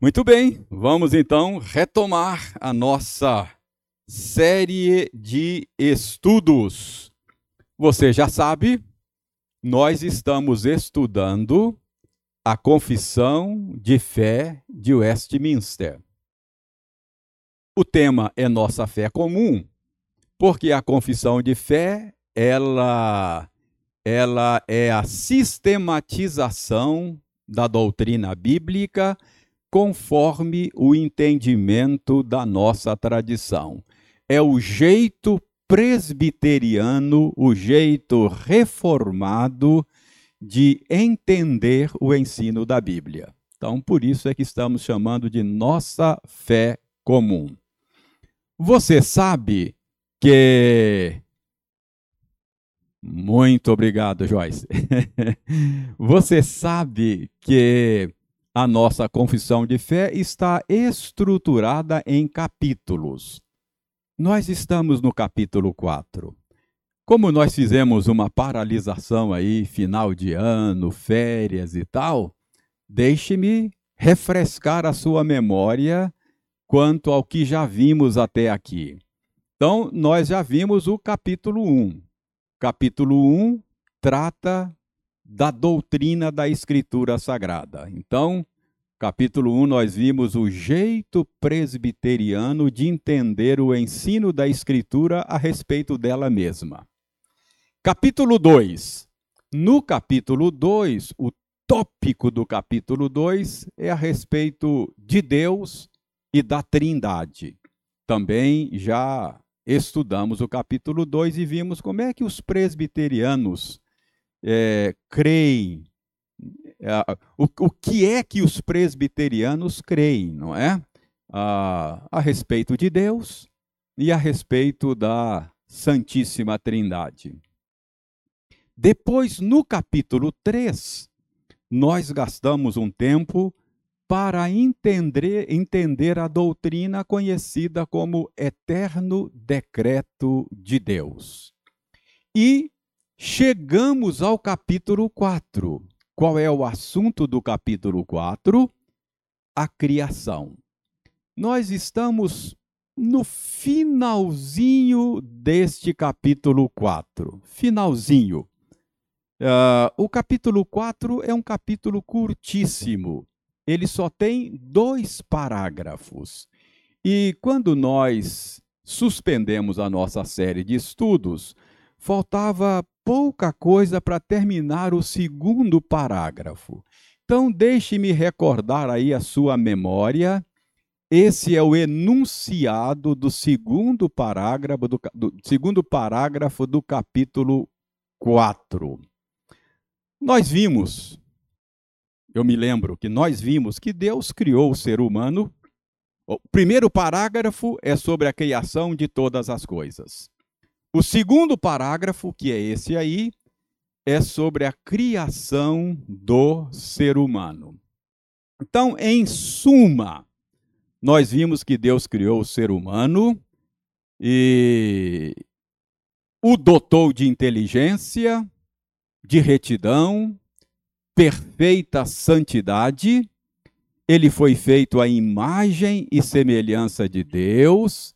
Muito bem, vamos então retomar a nossa série de estudos. Você já sabe, nós estamos estudando a Confissão de Fé de Westminster. O tema é nossa fé comum, porque a confissão de fé, ela ela é a sistematização da doutrina bíblica conforme o entendimento da nossa tradição. É o jeito presbiteriano, o jeito reformado de entender o ensino da Bíblia. Então, por isso é que estamos chamando de nossa fé comum. Você sabe que. Muito obrigado, Joyce. Você sabe que a nossa confissão de fé está estruturada em capítulos. Nós estamos no capítulo 4. Como nós fizemos uma paralisação aí, final de ano, férias e tal, deixe-me refrescar a sua memória quanto ao que já vimos até aqui. Então, nós já vimos o capítulo 1. Capítulo 1 trata da doutrina da Escritura Sagrada. Então, capítulo 1, nós vimos o jeito presbiteriano de entender o ensino da Escritura a respeito dela mesma. Capítulo 2. No capítulo 2, o tópico do capítulo 2 é a respeito de Deus e da Trindade. Também já estudamos o capítulo 2 e vimos como é que os presbiterianos é, creem, o, o que é que os presbiterianos creem, não é? A, a respeito de Deus e a respeito da Santíssima Trindade. Depois, no capítulo 3, nós gastamos um tempo para entender, entender a doutrina conhecida como eterno decreto de Deus. E Chegamos ao capítulo 4. Qual é o assunto do capítulo 4? A criação. Nós estamos no finalzinho deste capítulo 4. Finalzinho. Uh, o capítulo 4 é um capítulo curtíssimo. Ele só tem dois parágrafos. E quando nós suspendemos a nossa série de estudos, faltava pouca coisa para terminar o segundo parágrafo. Então, deixe-me recordar aí a sua memória. Esse é o enunciado do segundo parágrafo do, do segundo parágrafo do capítulo 4. Nós vimos, eu me lembro que nós vimos que Deus criou o ser humano. O primeiro parágrafo é sobre a criação de todas as coisas. O segundo parágrafo, que é esse aí, é sobre a criação do ser humano. Então, em suma, nós vimos que Deus criou o ser humano e o dotou de inteligência, de retidão, perfeita santidade. Ele foi feito à imagem e semelhança de Deus,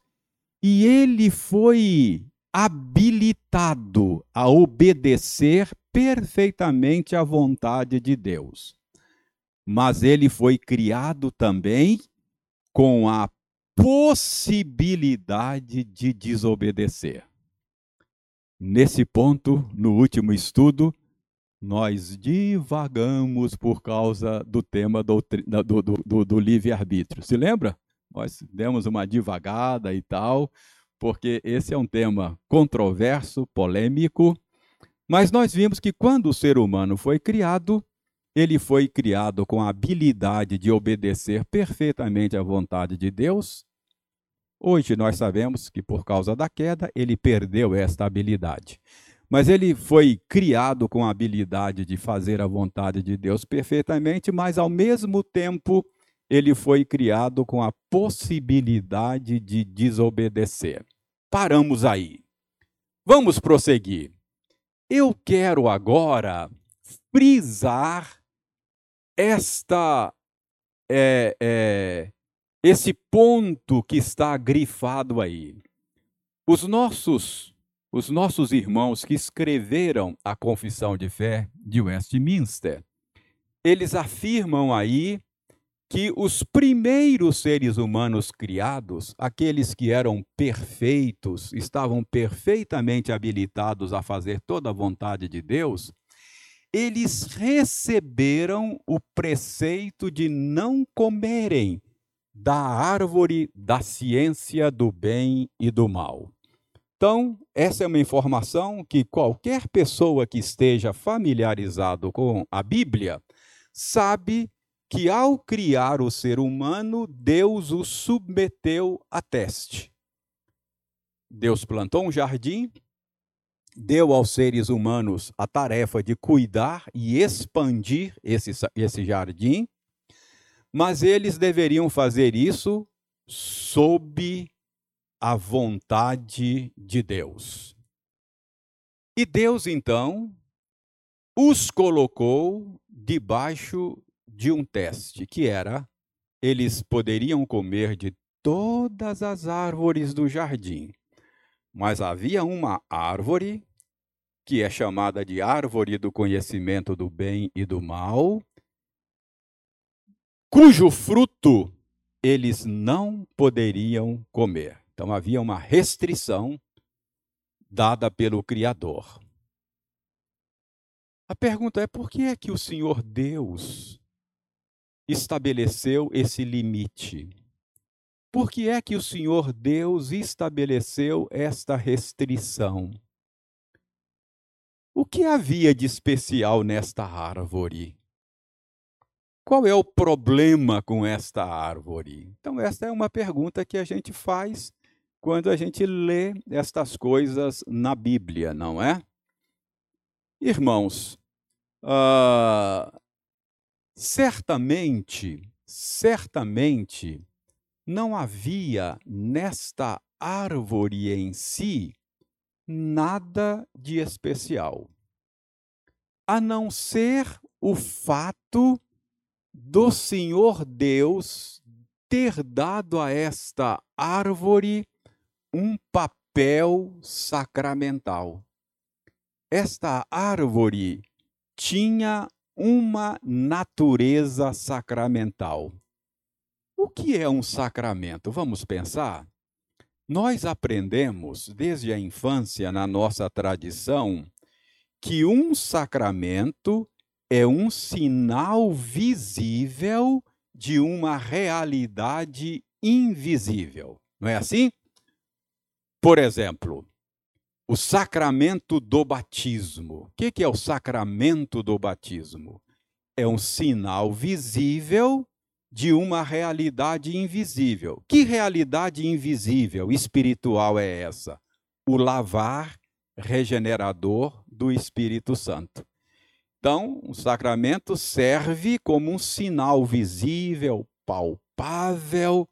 e ele foi habilitado a obedecer perfeitamente à vontade de Deus. Mas ele foi criado também com a possibilidade de desobedecer. Nesse ponto, no último estudo, nós divagamos por causa do tema do, do, do, do livre-arbítrio. Se lembra? Nós demos uma divagada e tal, porque esse é um tema controverso, polêmico, mas nós vimos que quando o ser humano foi criado, ele foi criado com a habilidade de obedecer perfeitamente à vontade de Deus. Hoje nós sabemos que por causa da queda ele perdeu esta habilidade. Mas ele foi criado com a habilidade de fazer a vontade de Deus perfeitamente, mas ao mesmo tempo ele foi criado com a possibilidade de desobedecer paramos aí. Vamos prosseguir. Eu quero agora frisar esta é, é, esse ponto que está grifado aí. Os nossos, os nossos irmãos que escreveram a Confissão de Fé de Westminster, eles afirmam aí que os primeiros seres humanos criados, aqueles que eram perfeitos, estavam perfeitamente habilitados a fazer toda a vontade de Deus, eles receberam o preceito de não comerem da árvore da ciência do bem e do mal. Então, essa é uma informação que qualquer pessoa que esteja familiarizado com a Bíblia sabe que ao criar o ser humano, Deus o submeteu a teste. Deus plantou um jardim, deu aos seres humanos a tarefa de cuidar e expandir esse, esse jardim, mas eles deveriam fazer isso sob a vontade de Deus. E Deus, então, os colocou debaixo de um teste, que era eles poderiam comer de todas as árvores do jardim, mas havia uma árvore que é chamada de árvore do conhecimento do bem e do mal, cujo fruto eles não poderiam comer. Então havia uma restrição dada pelo Criador. A pergunta é por que é que o Senhor Deus estabeleceu esse limite? Por que é que o Senhor Deus estabeleceu esta restrição? O que havia de especial nesta árvore? Qual é o problema com esta árvore? Então, esta é uma pergunta que a gente faz quando a gente lê estas coisas na Bíblia, não é? Irmãos, uh, Certamente, certamente, não havia nesta árvore em si nada de especial, a não ser o fato do Senhor Deus ter dado a esta árvore um papel sacramental. Esta árvore tinha uma natureza sacramental. O que é um sacramento? Vamos pensar? Nós aprendemos desde a infância na nossa tradição que um sacramento é um sinal visível de uma realidade invisível. Não é assim? Por exemplo, o sacramento do batismo. O que é o sacramento do batismo? É um sinal visível de uma realidade invisível. Que realidade invisível, espiritual é essa? O lavar regenerador do Espírito Santo. Então, o sacramento serve como um sinal visível, palpável,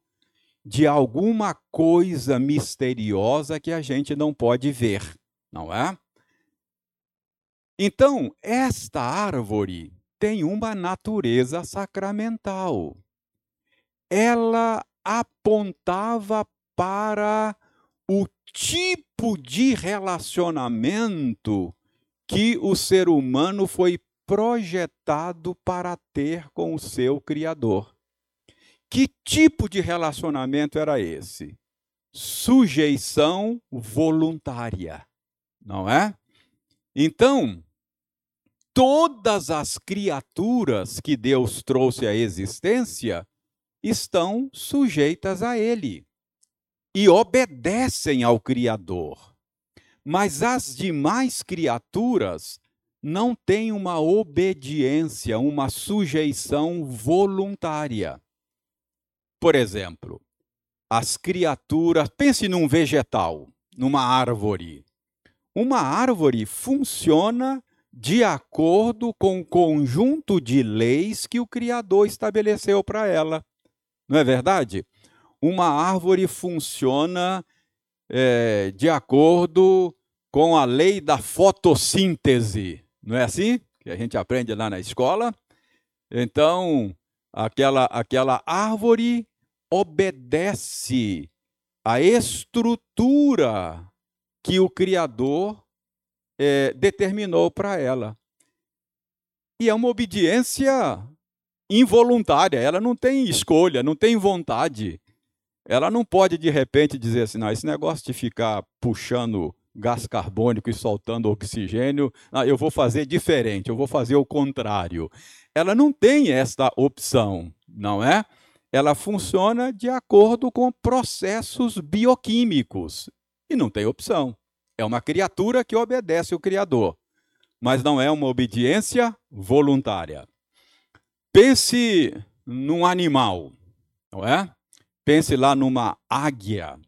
de alguma coisa misteriosa que a gente não pode ver, não é? Então, esta árvore tem uma natureza sacramental. Ela apontava para o tipo de relacionamento que o ser humano foi projetado para ter com o seu Criador. Que tipo de relacionamento era esse? Sujeição voluntária, não é? Então, todas as criaturas que Deus trouxe à existência estão sujeitas a Ele e obedecem ao Criador. Mas as demais criaturas não têm uma obediência, uma sujeição voluntária. Por exemplo, as criaturas. Pense num vegetal, numa árvore. Uma árvore funciona de acordo com o conjunto de leis que o Criador estabeleceu para ela. Não é verdade? Uma árvore funciona é, de acordo com a lei da fotossíntese. Não é assim? Que a gente aprende lá na escola. Então, aquela, aquela árvore obedece à estrutura que o Criador é, determinou para ela. E é uma obediência involuntária, ela não tem escolha, não tem vontade. Ela não pode de repente dizer assim: não, esse negócio de ficar puxando gás carbônico e soltando oxigênio, ah, eu vou fazer diferente, eu vou fazer o contrário. Ela não tem esta opção, não é? Ela funciona de acordo com processos bioquímicos e não tem opção. É uma criatura que obedece o Criador, mas não é uma obediência voluntária. Pense num animal, não é? Pense lá numa águia.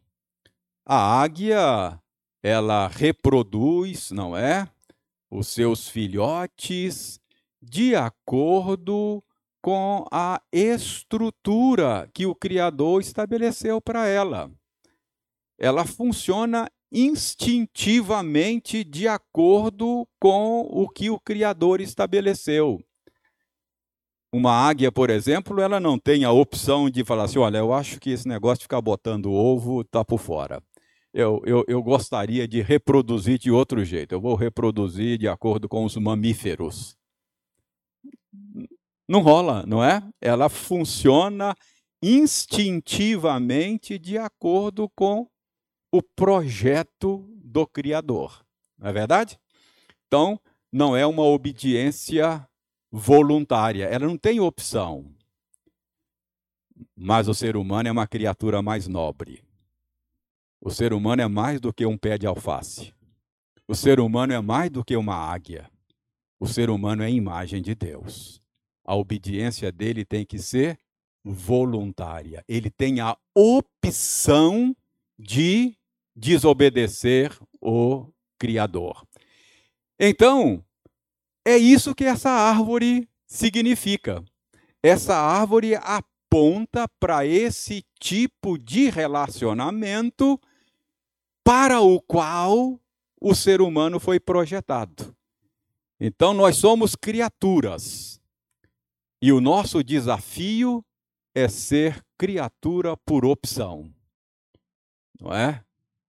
A águia, ela reproduz, não é? Os seus filhotes de acordo com a estrutura que o Criador estabeleceu para ela. Ela funciona instintivamente de acordo com o que o Criador estabeleceu. Uma águia, por exemplo, ela não tem a opção de falar assim: olha, eu acho que esse negócio de ficar botando ovo está por fora. Eu, eu, eu gostaria de reproduzir de outro jeito. Eu vou reproduzir de acordo com os mamíferos. Não rola, não é? Ela funciona instintivamente de acordo com o projeto do Criador. Não é verdade? Então, não é uma obediência voluntária, ela não tem opção. Mas o ser humano é uma criatura mais nobre. O ser humano é mais do que um pé de alface. O ser humano é mais do que uma águia. O ser humano é imagem de Deus. A obediência dele tem que ser voluntária. Ele tem a opção de desobedecer o Criador. Então, é isso que essa árvore significa. Essa árvore aponta para esse tipo de relacionamento para o qual o ser humano foi projetado. Então, nós somos criaturas. E o nosso desafio é ser criatura por opção. Não é?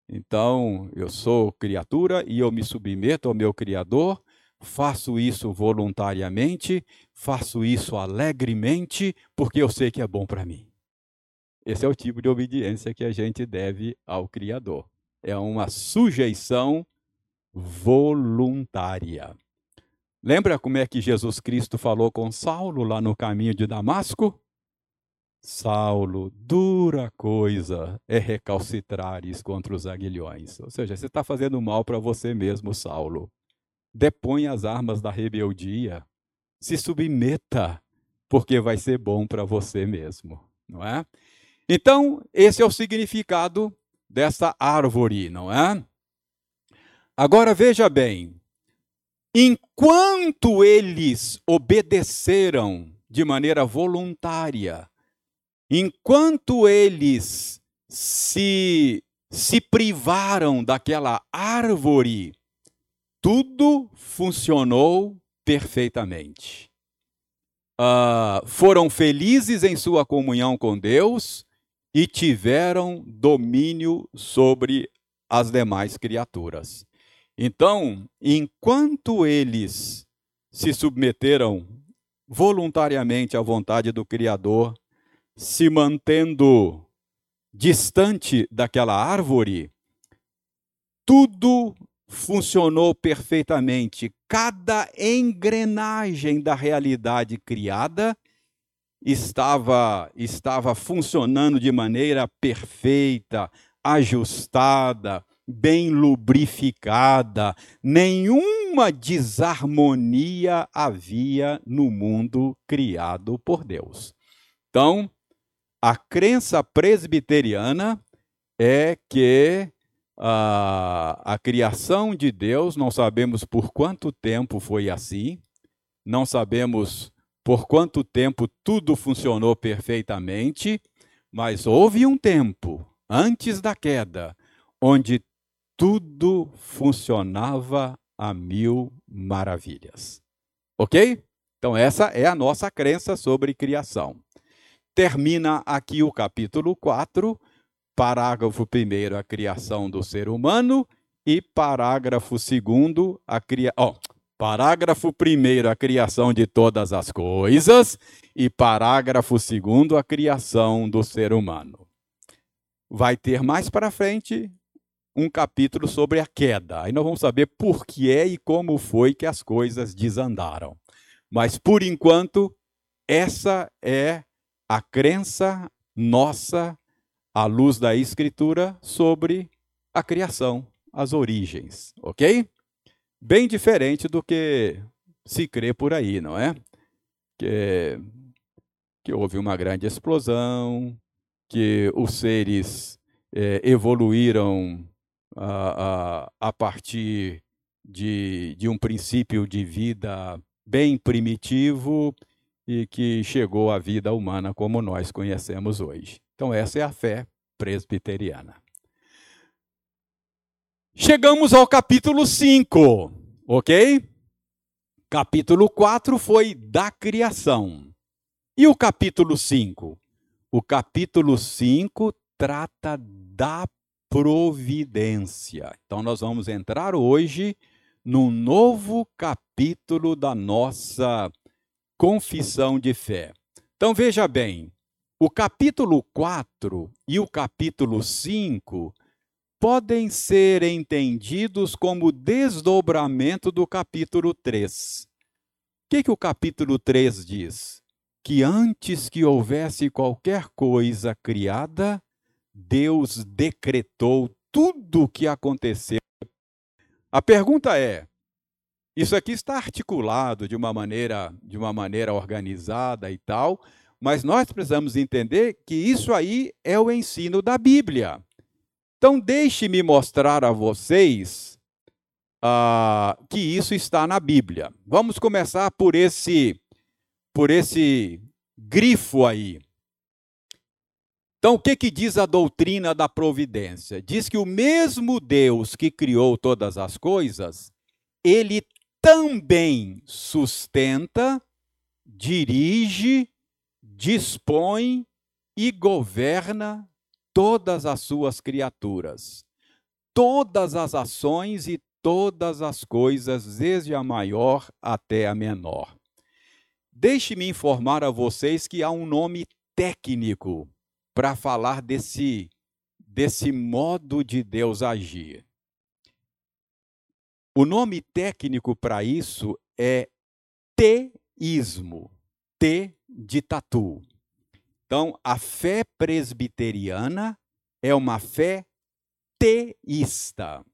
Então, eu sou criatura e eu me submeto ao meu Criador faço isso voluntariamente, faço isso alegremente, porque eu sei que é bom para mim. Esse é o tipo de obediência que a gente deve ao Criador. É uma sujeição voluntária. Lembra como é que Jesus Cristo falou com Saulo lá no caminho de Damasco? Saulo, dura coisa é recalcitrares contra os aguilhões. Ou seja, você está fazendo mal para você mesmo, Saulo depõe as armas da rebeldia, se submeta, porque vai ser bom para você mesmo, não é? Então, esse é o significado dessa árvore, não é? Agora veja bem, enquanto eles obedeceram de maneira voluntária, enquanto eles se se privaram daquela árvore tudo funcionou perfeitamente. Uh, foram felizes em sua comunhão com Deus e tiveram domínio sobre as demais criaturas. Então, enquanto eles se submeteram voluntariamente à vontade do Criador, se mantendo distante daquela árvore, tudo funcionou perfeitamente. Cada engrenagem da realidade criada estava estava funcionando de maneira perfeita, ajustada, bem lubrificada. Nenhuma desarmonia havia no mundo criado por Deus. Então, a crença presbiteriana é que a, a criação de Deus, não sabemos por quanto tempo foi assim, não sabemos por quanto tempo tudo funcionou perfeitamente, mas houve um tempo antes da queda onde tudo funcionava a mil maravilhas. Ok? Então, essa é a nossa crença sobre criação. Termina aqui o capítulo 4, parágrafo 1, a criação do ser humano, e parágrafo 2, a criação. Oh, parágrafo 1, a criação de todas as coisas, e parágrafo 2, a criação do ser humano. Vai ter mais para frente um capítulo sobre a queda. Aí nós vamos saber por que é e como foi que as coisas desandaram. Mas, por enquanto, essa é a crença nossa, à luz da Escritura, sobre a criação, as origens, ok? Bem diferente do que se crê por aí, não é? Que, que houve uma grande explosão, que os seres é, evoluíram a, a, partir de, de um princípio de vida bem primitivo e que chegou à vida humana como nós conhecemos hoje. Então, essa é a fé presbiteriana. Chegamos ao capítulo 5, ok? Capítulo 4 foi da criação. E o capítulo 5? O capítulo 5 trata da providência. Então, nós vamos entrar hoje num novo capítulo da nossa confissão de fé. Então veja bem, o capítulo 4 e o capítulo 5 podem ser entendidos como desdobramento do capítulo 3. O que, que o capítulo 3 diz? Que antes que houvesse qualquer coisa criada, Deus decretou tudo o que aconteceu a pergunta é: isso aqui está articulado de uma maneira, de uma maneira organizada e tal, mas nós precisamos entender que isso aí é o ensino da Bíblia. Então deixe-me mostrar a vocês uh, que isso está na Bíblia. Vamos começar por esse, por esse grifo aí. Então, o que, que diz a doutrina da providência? Diz que o mesmo Deus que criou todas as coisas, ele também sustenta, dirige, dispõe e governa todas as suas criaturas. Todas as ações e todas as coisas, desde a maior até a menor. Deixe-me informar a vocês que há um nome técnico para falar desse, desse modo de Deus agir. O nome técnico para isso é teísmo, T de tatu. Então, a fé presbiteriana é uma fé teísta.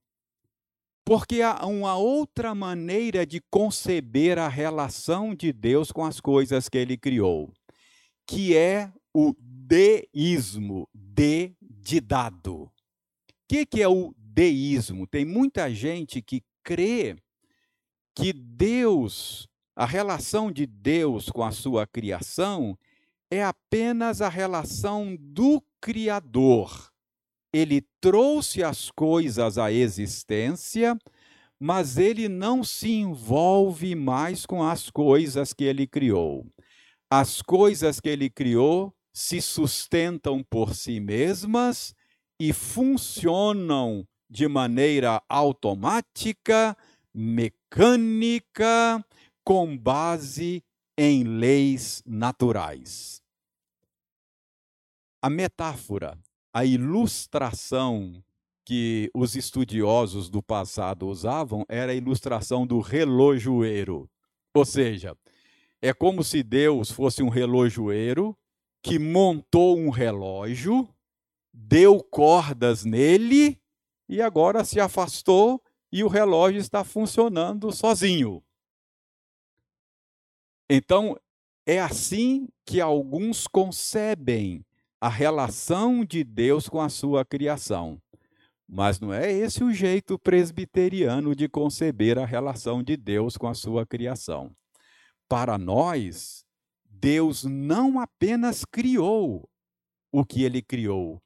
Porque há uma outra maneira de conceber a relação de Deus com as coisas que ele criou, que é o deísmo, de de dado. O que, que é o deísmo? Tem muita gente que crê que Deus, a relação de Deus com a sua criação, é apenas a relação do Criador. Ele trouxe as coisas à existência, mas ele não se envolve mais com as coisas que ele criou. As coisas que ele criou se sustentam por si mesmas e funcionam de maneira automática, mecânica, com base em leis naturais. A metáfora, a ilustração que os estudiosos do passado usavam era a ilustração do relojoeiro. Ou seja, é como se Deus fosse um relojoeiro que montou um relógio, deu cordas nele e agora se afastou e o relógio está funcionando sozinho. Então, é assim que alguns concebem a relação de Deus com a sua criação. Mas não é esse o jeito presbiteriano de conceber a relação de Deus com a sua criação. Para nós, Deus não apenas criou o que ele criou,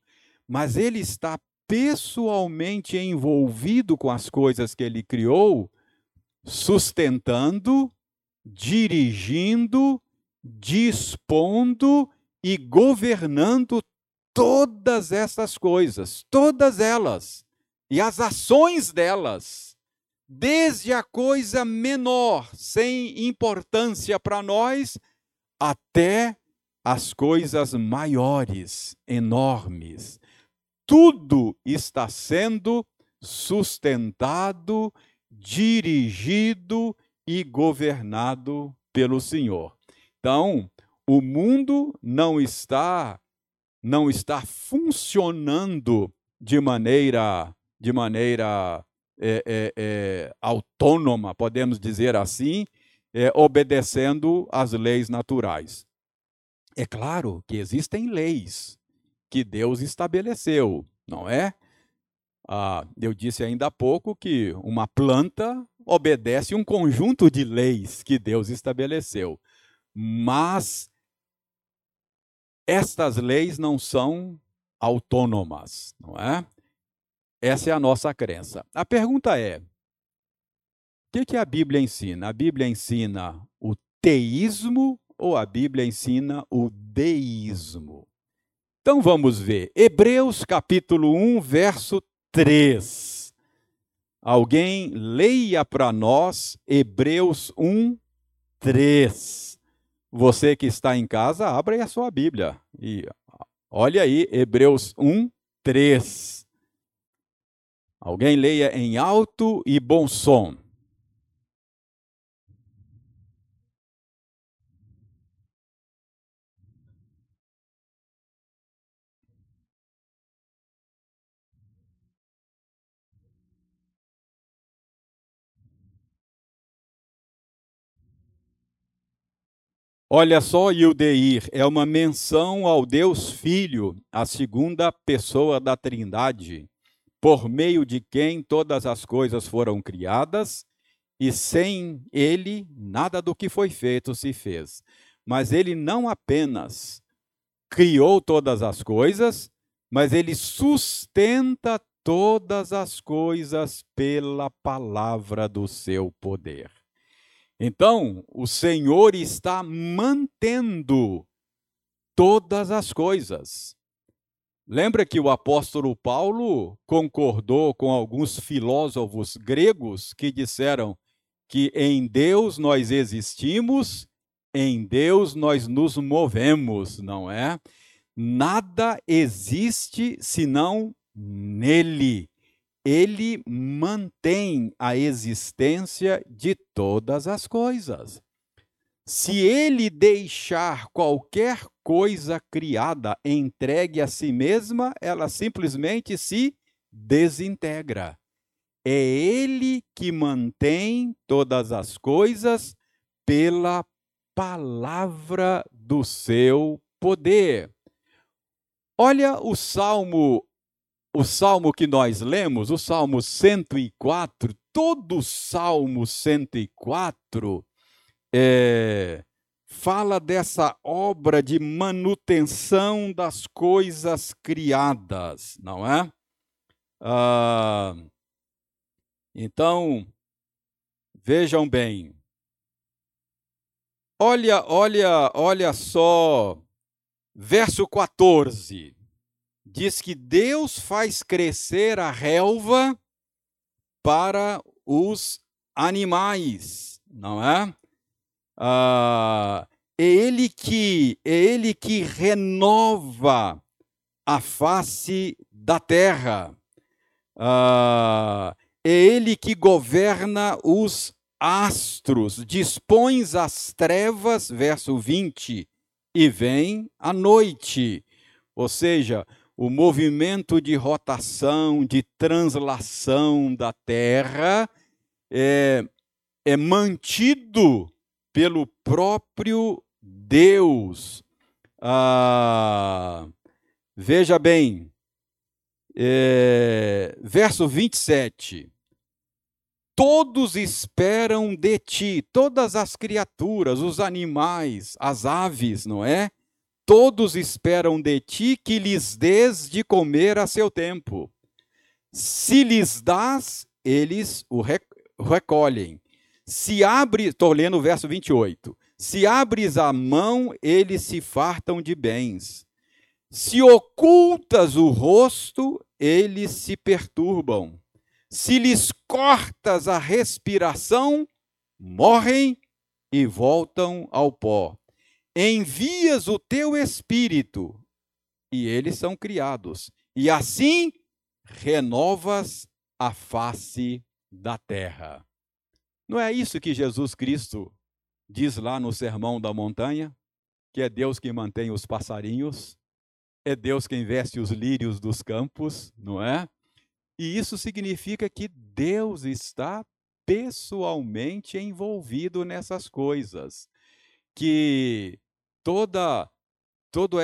mas ele está pessoalmente envolvido com as coisas que ele criou, sustentando, dirigindo, dispondo e governando todas essas coisas, todas elas, e as ações delas, desde a coisa menor, sem importância para nós, até as coisas maiores, enormes. Tudo está sendo sustentado, dirigido e governado pelo Senhor. Então, o mundo não está não está funcionando de maneira de maneira é, é, é, autônoma, podemos dizer assim, é, obedecendo às leis naturais. É claro que existem leis que Deus estabeleceu, não é? Ah, eu disse ainda há pouco que uma planta obedece um conjunto de leis que Deus estabeleceu, mas estas leis não são autônomas, não é? Essa é a nossa crença. A pergunta é: que, que a Bíblia ensina? A Bíblia ensina o teísmo ou a Bíblia ensina o deísmo? Então vamos ver. Hebreus capítulo 1, verso 3. Alguém leia para nós Hebreus 1, 3. Você que está em casa, abra aí a sua Bíblia. E olha aí, Hebreus 1, 3. Alguém leia em alto e bom som. Olha só, Yudeir, é uma menção ao Deus Filho, a segunda pessoa da Trindade, por meio de quem todas as coisas foram criadas, e sem ele nada do que foi feito se fez. Mas ele não apenas criou todas as coisas, mas ele sustenta todas as coisas pela palavra do seu poder. Então, o Senhor está mantendo todas as coisas. Lembra que o apóstolo Paulo concordou com alguns filósofos gregos que disseram que em Deus nós existimos, em Deus nós nos movemos, não é? Nada existe senão nele ele mantém a existência de todas as coisas. Se ele deixar qualquer coisa criada entregue a si mesma, ela simplesmente se desintegra. É ele que mantém todas as coisas pela palavra do seu poder. Olha o Salmo o salmo que nós lemos, o salmo 104, todo o salmo 104 é, fala dessa obra de manutenção das coisas criadas, não é? Ah, então, vejam bem. Olha, olha, olha só, verso 14 diz que Deus faz crescer a relva para os animais, não é? Ah, é ele que é ele que renova a face da terra. Ah, é ele que governa os astros, dispõe as trevas, verso 20, e vem a noite. Ou seja, o movimento de rotação, de translação da Terra é, é mantido pelo próprio Deus. Ah, veja bem, é, verso 27. Todos esperam de ti, todas as criaturas, os animais, as aves, não é? Todos esperam de ti que lhes des de comer a seu tempo. Se lhes dás, eles o recolhem. Se abre, estou lendo o verso 28. Se abres a mão, eles se fartam de bens. Se ocultas o rosto, eles se perturbam. Se lhes cortas a respiração, morrem e voltam ao pó. Envias o teu espírito, e eles são criados, e assim renovas a face da terra. Não é isso que Jesus Cristo diz lá no Sermão da Montanha? Que é Deus que mantém os passarinhos, é Deus quem veste os lírios dos campos, não é? E isso significa que Deus está pessoalmente envolvido nessas coisas. Que toda, todo,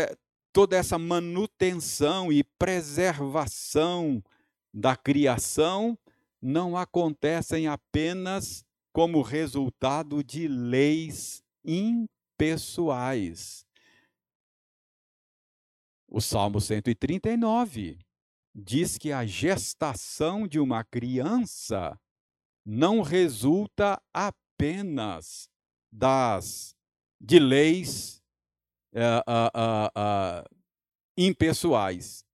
toda essa manutenção e preservação da criação não acontecem apenas como resultado de leis impessoais. O Salmo 139 diz que a gestação de uma criança não resulta apenas das de leis uh, uh, uh, impessoais.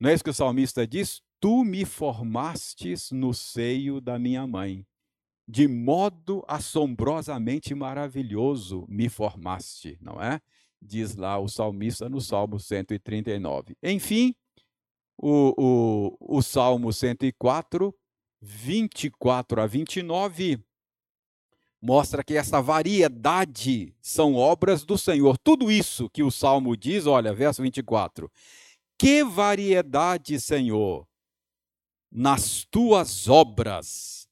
Não é isso que o salmista diz? Tu me formastes no seio da minha mãe de modo assombrosamente maravilhoso me formaste, não é? Diz lá o salmista no Salmo 139. Enfim, o, o, o Salmo 104, 24 a 29, mostra que essa variedade são obras do Senhor. Tudo isso que o Salmo diz, olha, verso 24. Que variedade, Senhor, nas tuas obras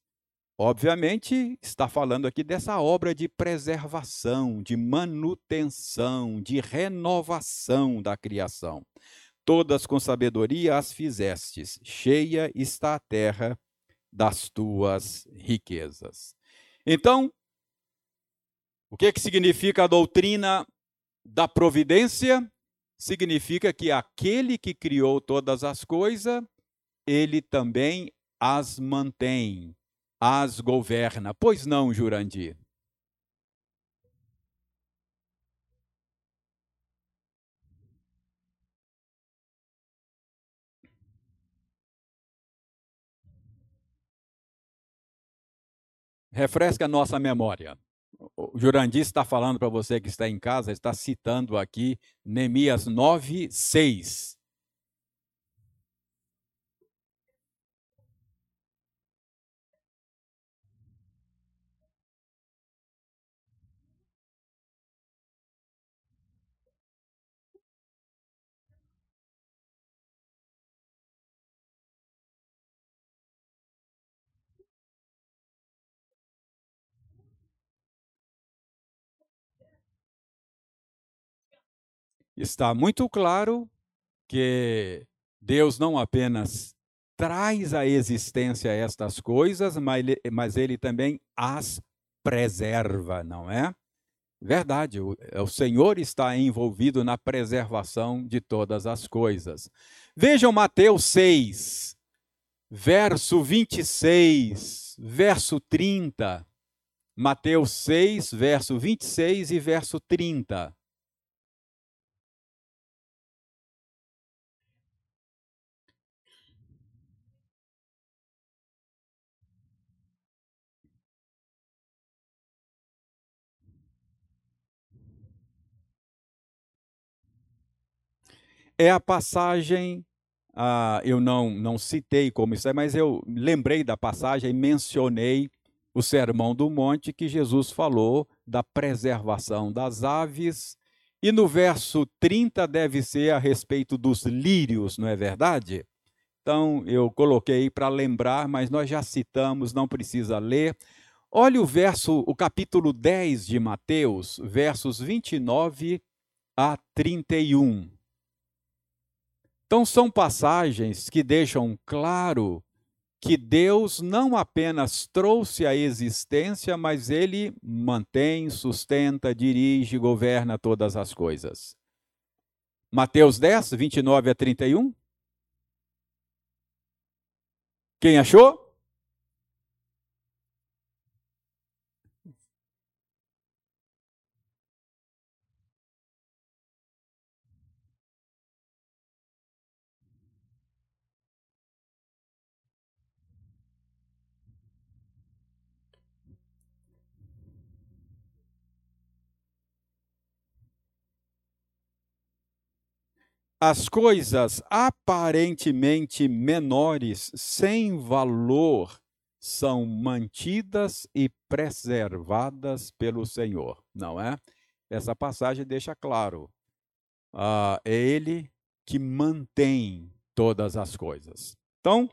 Obviamente, está falando aqui dessa obra de preservação, de manutenção, de renovação da criação. Todas com sabedoria as fizestes, cheia está a terra das tuas riquezas. Então, o que, que significa a doutrina da providência? Significa que aquele que criou todas as coisas, ele também as mantém as governa. Pois não, Jurandir? Refresca a nossa memória. O Jurandir está falando para você que está em casa, está citando aqui Neemias 9, 6. Está muito claro que Deus não apenas traz à existência estas coisas, mas ele, também as preserva, não é? Verdade, o, o Senhor está envolvido na preservação de todas as coisas. Vejam Mateus 6, verso 26, verso 30. Mateus 6, verso 26 e verso 30. É a passagem, ah, eu não, não citei como isso é, mas eu lembrei da passagem e mencionei o Sermão do Monte que Jesus falou da preservação das aves. E no verso 30 deve ser a respeito dos lírios, não é verdade? Então eu coloquei para lembrar, mas nós já citamos, não precisa ler. Olha o verso, o capítulo 10 de Mateus, versos 29 a 31. Então, são passagens que deixam claro que Deus não apenas trouxe a existência, mas ele mantém, sustenta, dirige, governa todas as coisas. Mateus 10, 29 a 31. Quem achou? As coisas aparentemente menores, sem valor, são mantidas e preservadas pelo Senhor, não é? Essa passagem deixa claro. Uh, é Ele que mantém todas as coisas. Então,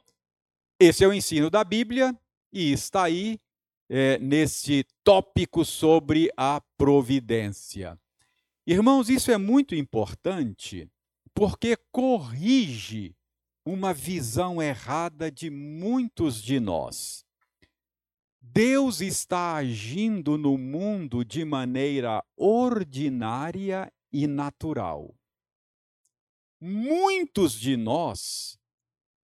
esse é o ensino da Bíblia e está aí é, nesse tópico sobre a providência. Irmãos, isso é muito importante porque corrige uma visão errada de muitos de nós. Deus está agindo no mundo de maneira ordinária e natural. Muitos de nós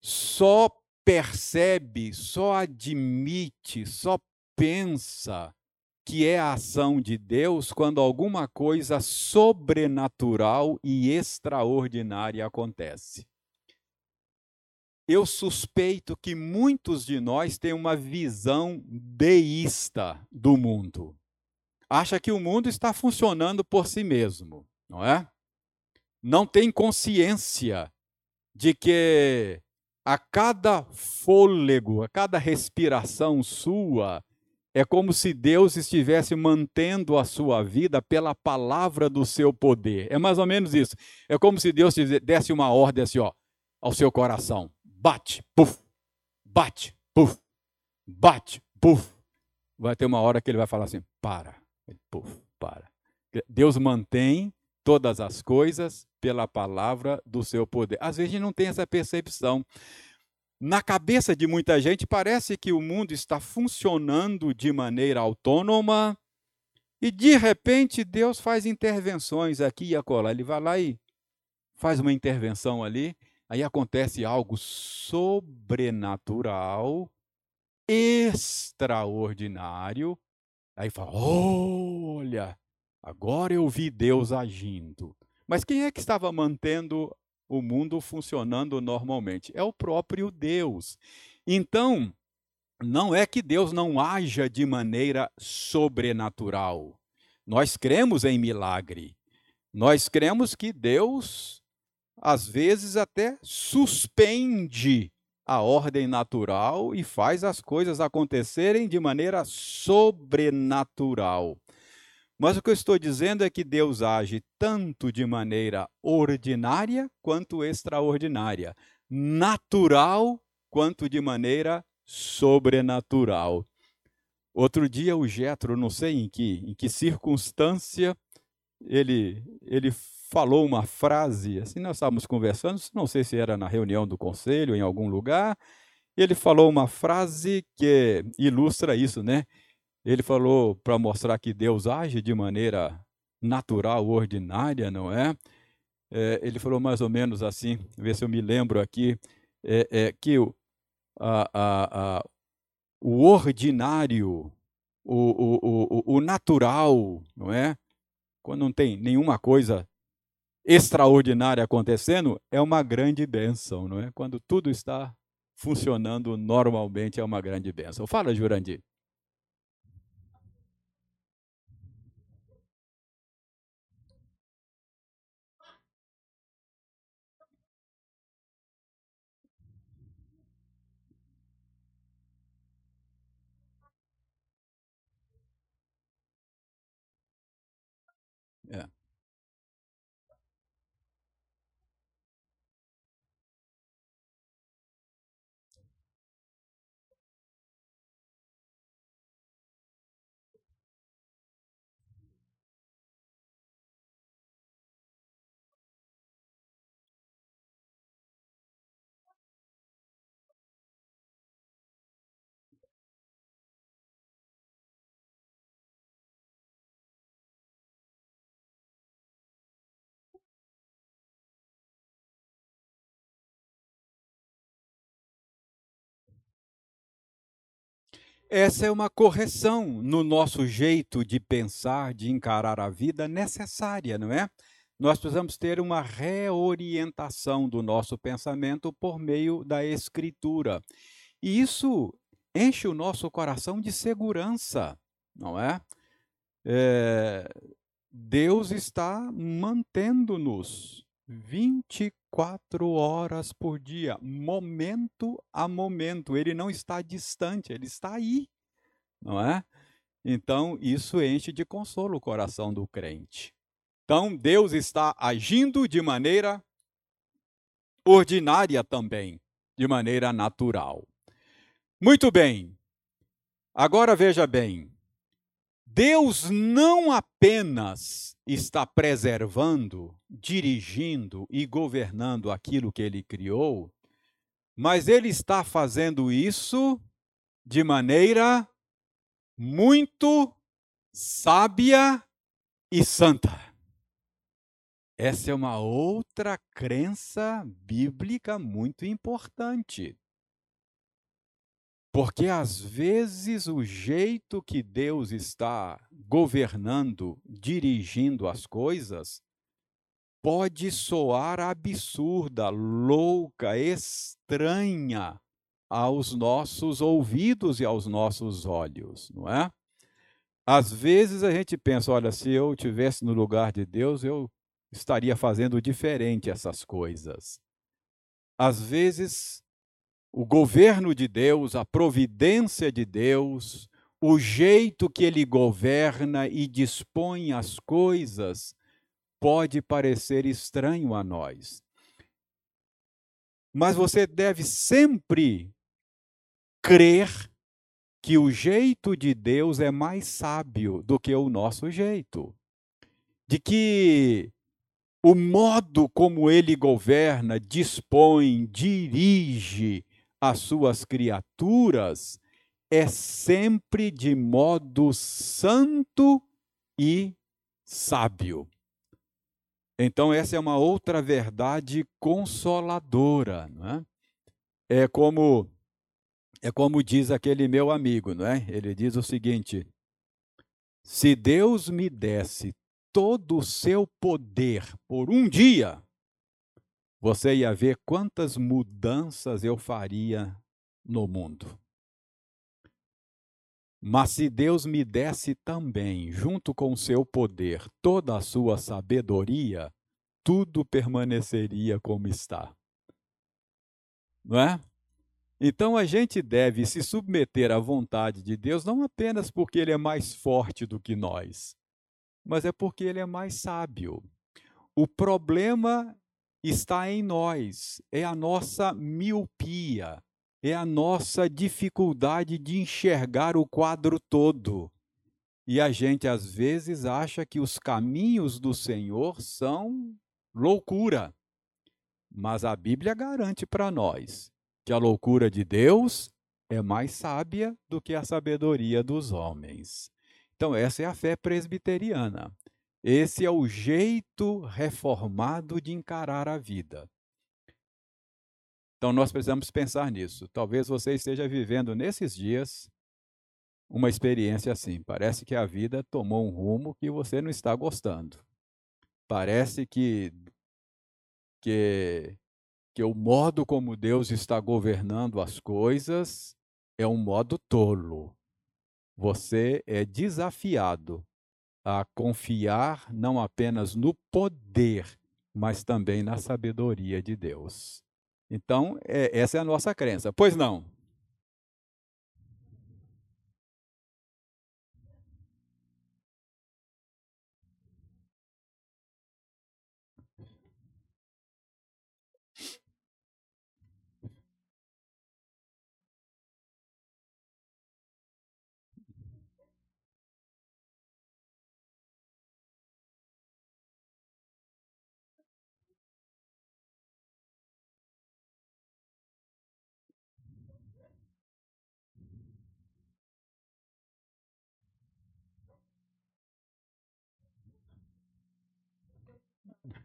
só percebe, só admite, só pensa que é a ação de Deus quando alguma coisa sobrenatural e extraordinária acontece. Eu suspeito que muitos de nós têm uma visão deísta do mundo. Acha que o mundo está funcionando por si mesmo, não é? Não tem consciência de que a cada fôlego, a cada respiração sua, é como se Deus estivesse mantendo a sua vida pela palavra do seu poder. É mais ou menos isso. É como se Deus desse uma ordem assim, ó, ao seu coração: bate, puf, bate, puf, bate, puf. Vai ter uma hora que ele vai falar assim: para, puf, para. Deus mantém todas as coisas pela palavra do seu poder. Às vezes a gente não tem essa percepção na cabeça de muita gente, parece que o mundo está funcionando de maneira autônoma e, de repente, Deus faz intervenções aqui e acolá. Ele vai lá e faz uma intervenção ali, aí acontece algo sobrenatural, extraordinário. Aí fala: olha, agora eu vi Deus agindo. Mas quem é que estava mantendo o mundo funcionando normalmente. É o próprio Deus. Então, não é que Deus não haja de maneira sobrenatural. Nós cremos em milagre. Nós cremos que Deus, às vezes, até suspende a ordem natural e faz as coisas acontecerem de maneira sobrenatural. Mas o que eu estou dizendo é que Deus age tanto de maneira ordinária quanto extraordinária, natural quanto de maneira sobrenatural. Outro dia o Jetro, não sei em que, em que circunstância, ele, ele falou uma frase, assim nós estávamos conversando, não sei se era na reunião do conselho, em algum lugar, ele falou uma frase que ilustra isso, né? Ele falou para mostrar que Deus age de maneira natural, ordinária, não é? é? ele falou mais ou menos assim, ver se eu me lembro aqui, é, é que o, a, a, a, o ordinário, o, o, o, natural, não é? Quando não tem nenhuma coisa extraordinária acontecendo, é uma grande bênção, não é? Quando tudo está funcionando normalmente, é uma grande bênção. Fala, Jurandir. É. Essa é uma correção no nosso jeito de pensar, de encarar a vida necessária, não é? Nós precisamos ter uma reorientação do nosso pensamento por meio da Escritura. E isso enche o nosso coração de segurança, não é? é Deus está mantendo-nos 24 horas por dia, momento a momento. Ele não está distante, ele está aí, não é? Então, isso enche de consolo o coração do crente. Então, Deus está agindo de maneira ordinária também, de maneira natural. Muito bem. Agora veja bem. Deus não apenas está preservando, dirigindo e governando aquilo que ele criou, mas ele está fazendo isso de maneira muito sábia e santa. Essa é uma outra crença bíblica muito importante. Porque às vezes o jeito que Deus está governando, dirigindo as coisas, pode soar absurda, louca, estranha aos nossos ouvidos e aos nossos olhos, não é? Às vezes a gente pensa, olha, se eu tivesse no lugar de Deus, eu estaria fazendo diferente essas coisas. Às vezes o governo de Deus, a providência de Deus, o jeito que ele governa e dispõe as coisas pode parecer estranho a nós. Mas você deve sempre crer que o jeito de Deus é mais sábio do que o nosso jeito. De que o modo como ele governa, dispõe, dirige, as suas criaturas é sempre de modo santo e sábio. Então, essa é uma outra verdade consoladora. Não é? é como é como diz aquele meu amigo, não é? Ele diz o seguinte: se Deus me desse todo o seu poder por um dia, você ia ver quantas mudanças eu faria no mundo. Mas se Deus me desse também, junto com o seu poder, toda a sua sabedoria, tudo permaneceria como está. Não é? Então a gente deve se submeter à vontade de Deus não apenas porque ele é mais forte do que nós, mas é porque ele é mais sábio. O problema está em nós, é a nossa miopia, é a nossa dificuldade de enxergar o quadro todo. E a gente às vezes acha que os caminhos do Senhor são loucura. Mas a Bíblia garante para nós que a loucura de Deus é mais sábia do que a sabedoria dos homens. Então, essa é a fé presbiteriana. Esse é o jeito reformado de encarar a vida. Então nós precisamos pensar nisso. Talvez você esteja vivendo nesses dias uma experiência assim. Parece que a vida tomou um rumo que você não está gostando. Parece que que que o modo como Deus está governando as coisas é um modo tolo. Você é desafiado a confiar não apenas no poder, mas também na sabedoria de Deus. Então, é, essa é a nossa crença. Pois não?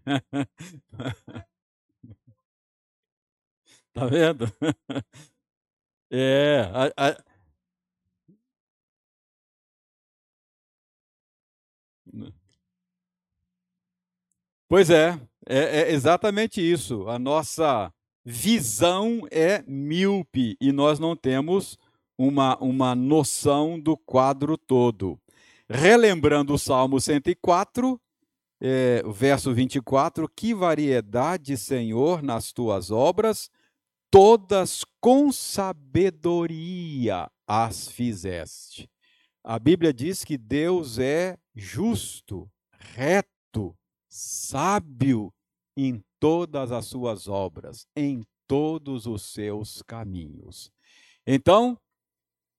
tá vendo? É, a, a... Pois é, é, é exatamente isso. A nossa visão é míope e nós não temos uma, uma noção do quadro todo. Relembrando o Salmo 104, é, verso 24: Que variedade, Senhor, nas tuas obras, todas com sabedoria as fizeste. A Bíblia diz que Deus é justo, reto, sábio em todas as suas obras, em todos os seus caminhos. Então,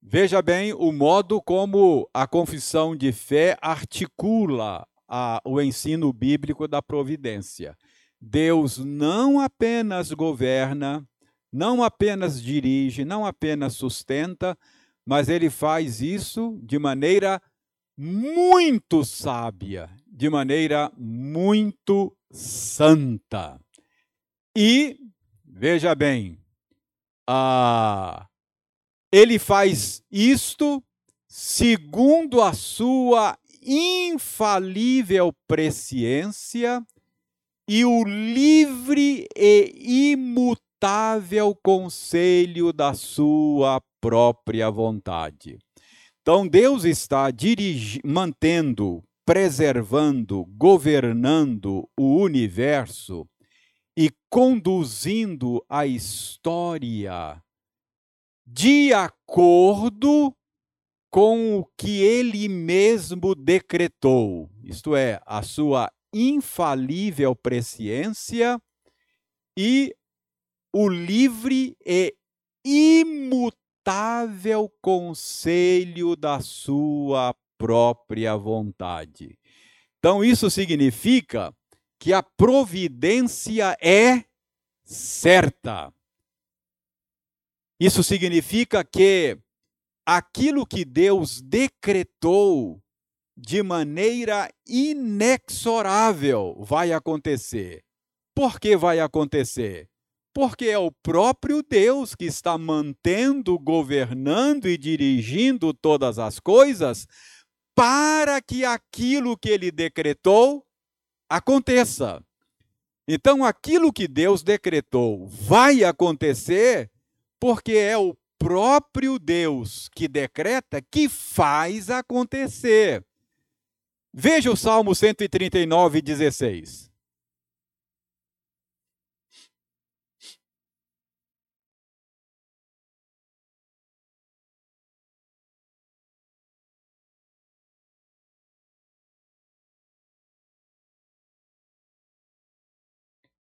veja bem o modo como a confissão de fé articula a, o ensino bíblico da providência. Deus não apenas governa, não apenas dirige, não apenas sustenta, mas ele faz isso de maneira muito sábia, de maneira muito santa. E, veja bem, ah, ele faz isto segundo a sua infalível presciência e o livre e imutável conselho da sua própria vontade. Então Deus está mantendo, preservando, governando o universo e conduzindo a história de acordo com o que ele mesmo decretou, isto é, a sua infalível presciência e o livre e imutável conselho da sua própria vontade. Então, isso significa que a providência é certa. Isso significa que aquilo que Deus decretou de maneira inexorável vai acontecer. Por que vai acontecer? Porque é o próprio Deus que está mantendo, governando e dirigindo todas as coisas para que aquilo que ele decretou aconteça. Então, aquilo que Deus decretou vai acontecer porque é o próprio Deus que decreta que faz acontecer. Veja o Salmo 139, 16.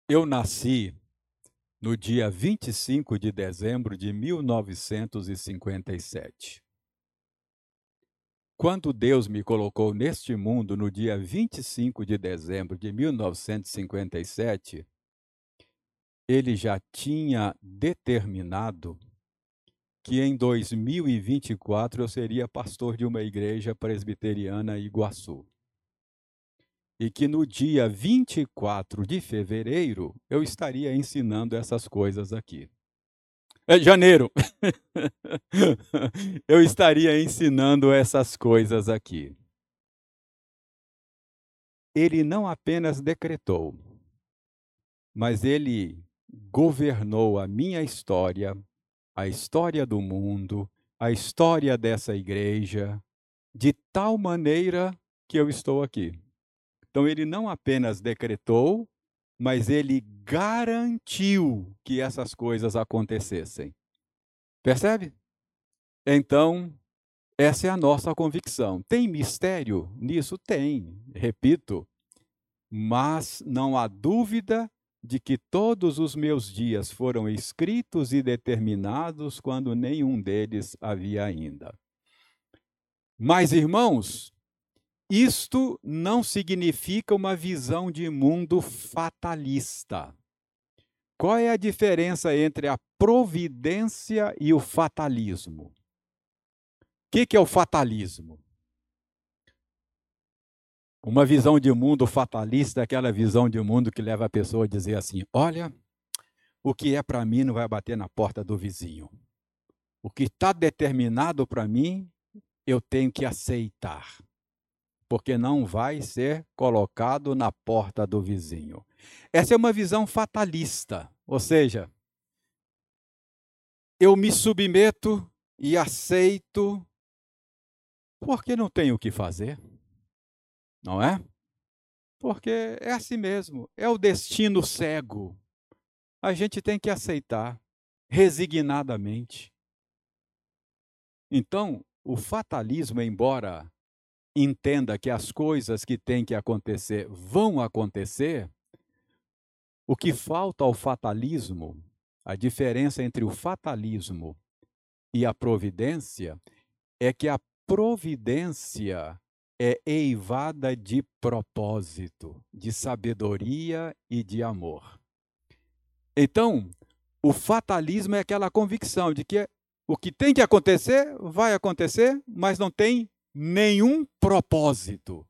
Eu nasci no dia 25 de dezembro de 1957. Quando Deus me colocou neste mundo no dia 25 de dezembro de 1957, ele já tinha determinado que em 2024 eu seria pastor de uma igreja presbiteriana em Iguaçu e que no dia 24 de fevereiro eu estaria ensinando essas coisas aqui. É janeiro. eu estaria ensinando essas coisas aqui. Ele não apenas decretou, mas ele governou a minha história, a história do mundo, a história dessa igreja, de tal maneira que eu estou aqui. Então, ele não apenas decretou, mas ele garantiu que essas coisas acontecessem. Percebe? Então, essa é a nossa convicção. Tem mistério nisso? Tem, repito. Mas não há dúvida de que todos os meus dias foram escritos e determinados quando nenhum deles havia ainda. Mas, irmãos, isto não significa uma visão de mundo fatalista. Qual é a diferença entre a providência e o fatalismo? O que, é o fatalismo? Uma visão de mundo fatalista é aquela visão de mundo que leva a pessoa a dizer assim: olha, o que é para mim não vai bater na porta do vizinho. O que está determinado para mim, eu tenho que aceitar porque não vai ser colocado na porta do vizinho. Essa é uma visão fatalista, ou seja, eu me submeto e aceito porque não tenho o que fazer, não é? Porque é assim mesmo, é o destino cego. A gente tem que aceitar resignadamente. Então, o fatalismo, embora entenda que as coisas que têm que acontecer vão acontecer, o que falta ao fatalismo, a diferença entre o fatalismo e a providência, é que a providência é eivada de propósito, de sabedoria e de amor. Então, o fatalismo é aquela convicção de que o que tem que acontecer vai acontecer, mas não tem nenhum propósito.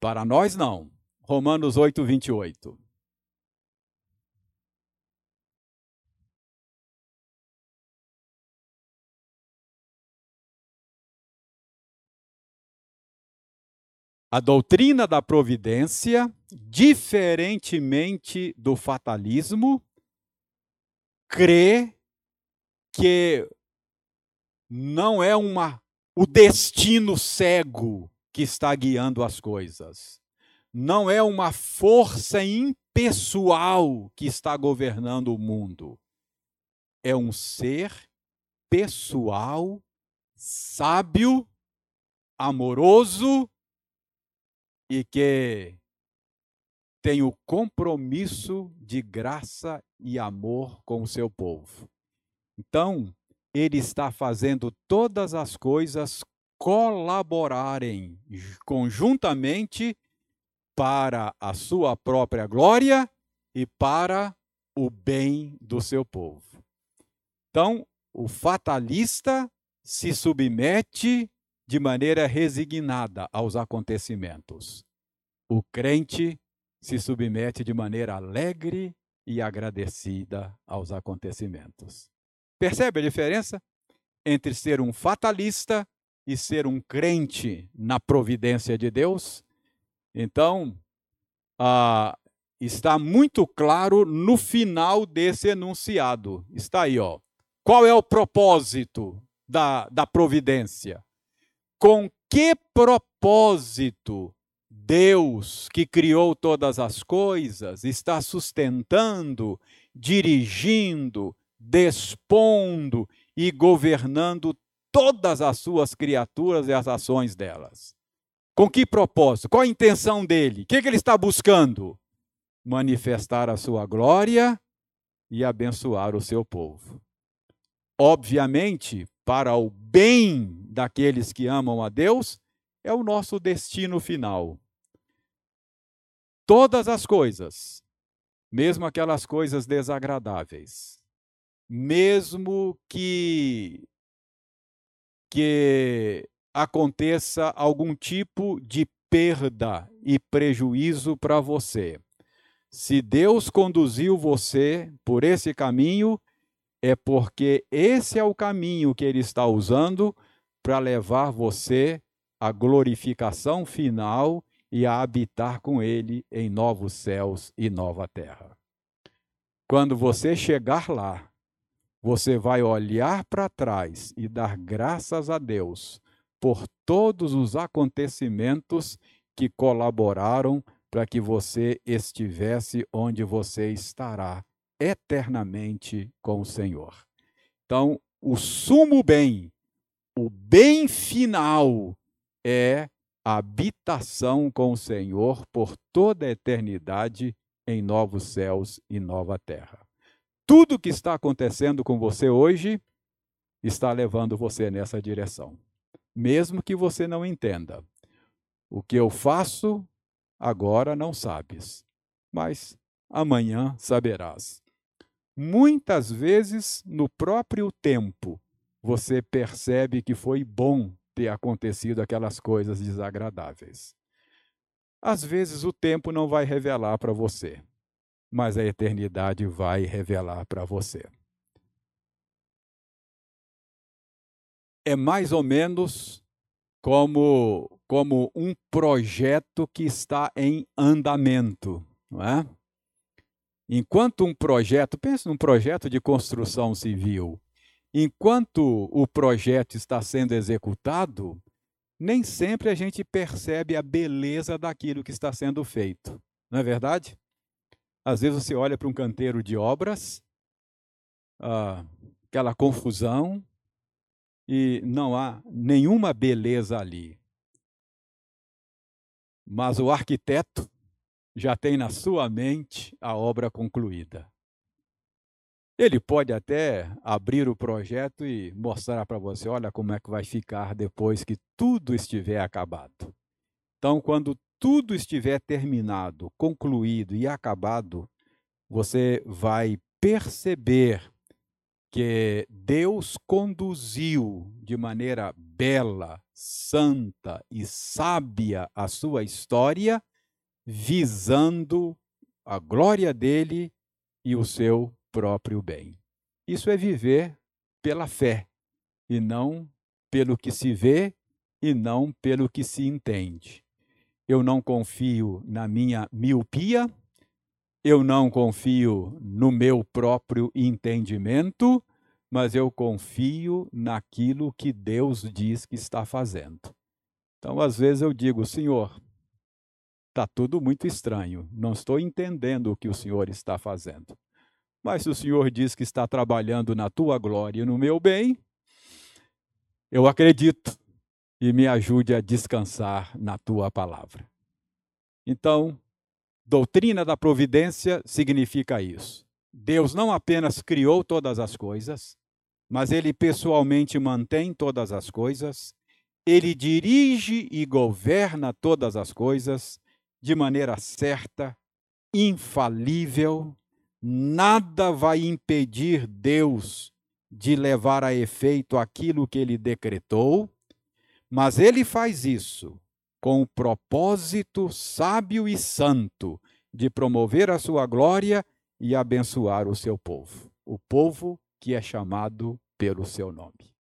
Para nós, não. Romanos 8, 28. A doutrina da providência, diferentemente do fatalismo, crê que não é uma o destino cego que está guiando as coisas. Não é uma força impessoal que está governando o mundo. É um ser pessoal, sábio, amoroso e que tem o compromisso de graça e amor com o seu povo. Então, ele está fazendo todas as coisas colaborarem conjuntamente para a sua própria glória e para o bem do seu povo. Então, o fatalista se submete de maneira resignada aos acontecimentos. O crente se submete de maneira alegre e agradecida aos acontecimentos. Percebe a diferença entre ser um fatalista e ser um crente na providência de Deus? Então, ah, está muito claro no final desse enunciado. Está aí, ó. Qual é o propósito da, da providência? Com que propósito Deus, que criou todas as coisas, está sustentando, dirigindo, dispondo e governando todas as suas criaturas e as ações delas. Com que propósito? Qual a intenção dele? O que ele está buscando? Manifestar a sua glória e abençoar o seu povo. Obviamente, para o bem daqueles que amam a Deus, é o nosso destino final. Todas as coisas, mesmo aquelas coisas desagradáveis, mesmo que que aconteça algum tipo de perda e prejuízo para você. Se Deus conduziu você por esse caminho, é porque esse é o caminho que ele está usando para levar você à glorificação final e a habitar com ele em novos céus e nova terra. Quando você chegar lá, você vai olhar para trás e dar graças a Deus por todos os acontecimentos que colaboraram para que você estivesse onde você estará eternamente com o Senhor. Então, o sumo bem, o bem final é habitação com o Senhor por toda a eternidade em novos céus e nova terra tudo que está acontecendo com você hoje está levando você nessa direção. Mesmo que você não entenda. O que eu faço agora não sabes, mas amanhã saberás. Muitas vezes, no próprio tempo, você percebe que foi bom ter acontecido aquelas coisas desagradáveis. Às vezes, o tempo não vai revelar para você mas a eternidade vai revelar para você. É mais ou menos como, como um projeto que está em andamento, não é? Enquanto um projeto, pense num projeto de construção civil, enquanto o projeto está sendo executado, nem sempre a gente percebe a beleza daquilo que está sendo feito. Não é verdade? Às vezes você olha para um canteiro de obras, ah, aquela confusão, e não há nenhuma beleza ali. Mas o arquiteto já tem na sua mente a obra concluída. Ele pode até abrir o projeto e mostrar para você, olha como é que vai ficar depois que tudo estiver acabado. Então, quando tudo estiver terminado, concluído e acabado, você vai perceber que Deus conduziu de maneira bela, santa e sábia a sua história, visando a glória dele e o seu próprio bem. Isso é viver pela fé e não pelo que se vê e não pelo que se entende. Eu não confio na minha miopia, eu não confio no meu próprio entendimento, mas eu confio naquilo que Deus diz que está fazendo. Então, às vezes eu digo, Senhor, está tudo muito estranho, não estou entendendo o que o Senhor está fazendo. Mas se o Senhor diz que está trabalhando na tua glória e no meu bem, eu acredito e me ajude a descansar na tua palavra. Então, doutrina da providência significa isso. Deus não apenas criou todas as coisas, mas ele pessoalmente mantém todas as coisas, ele dirige e governa todas as coisas de maneira certa, infalível nada vai impedir Deus de levar a efeito aquilo que ele decretou, mas ele faz isso com o propósito sábio e santo de promover a sua glória e abençoar o seu povo, o povo que é chamado pelo seu nome.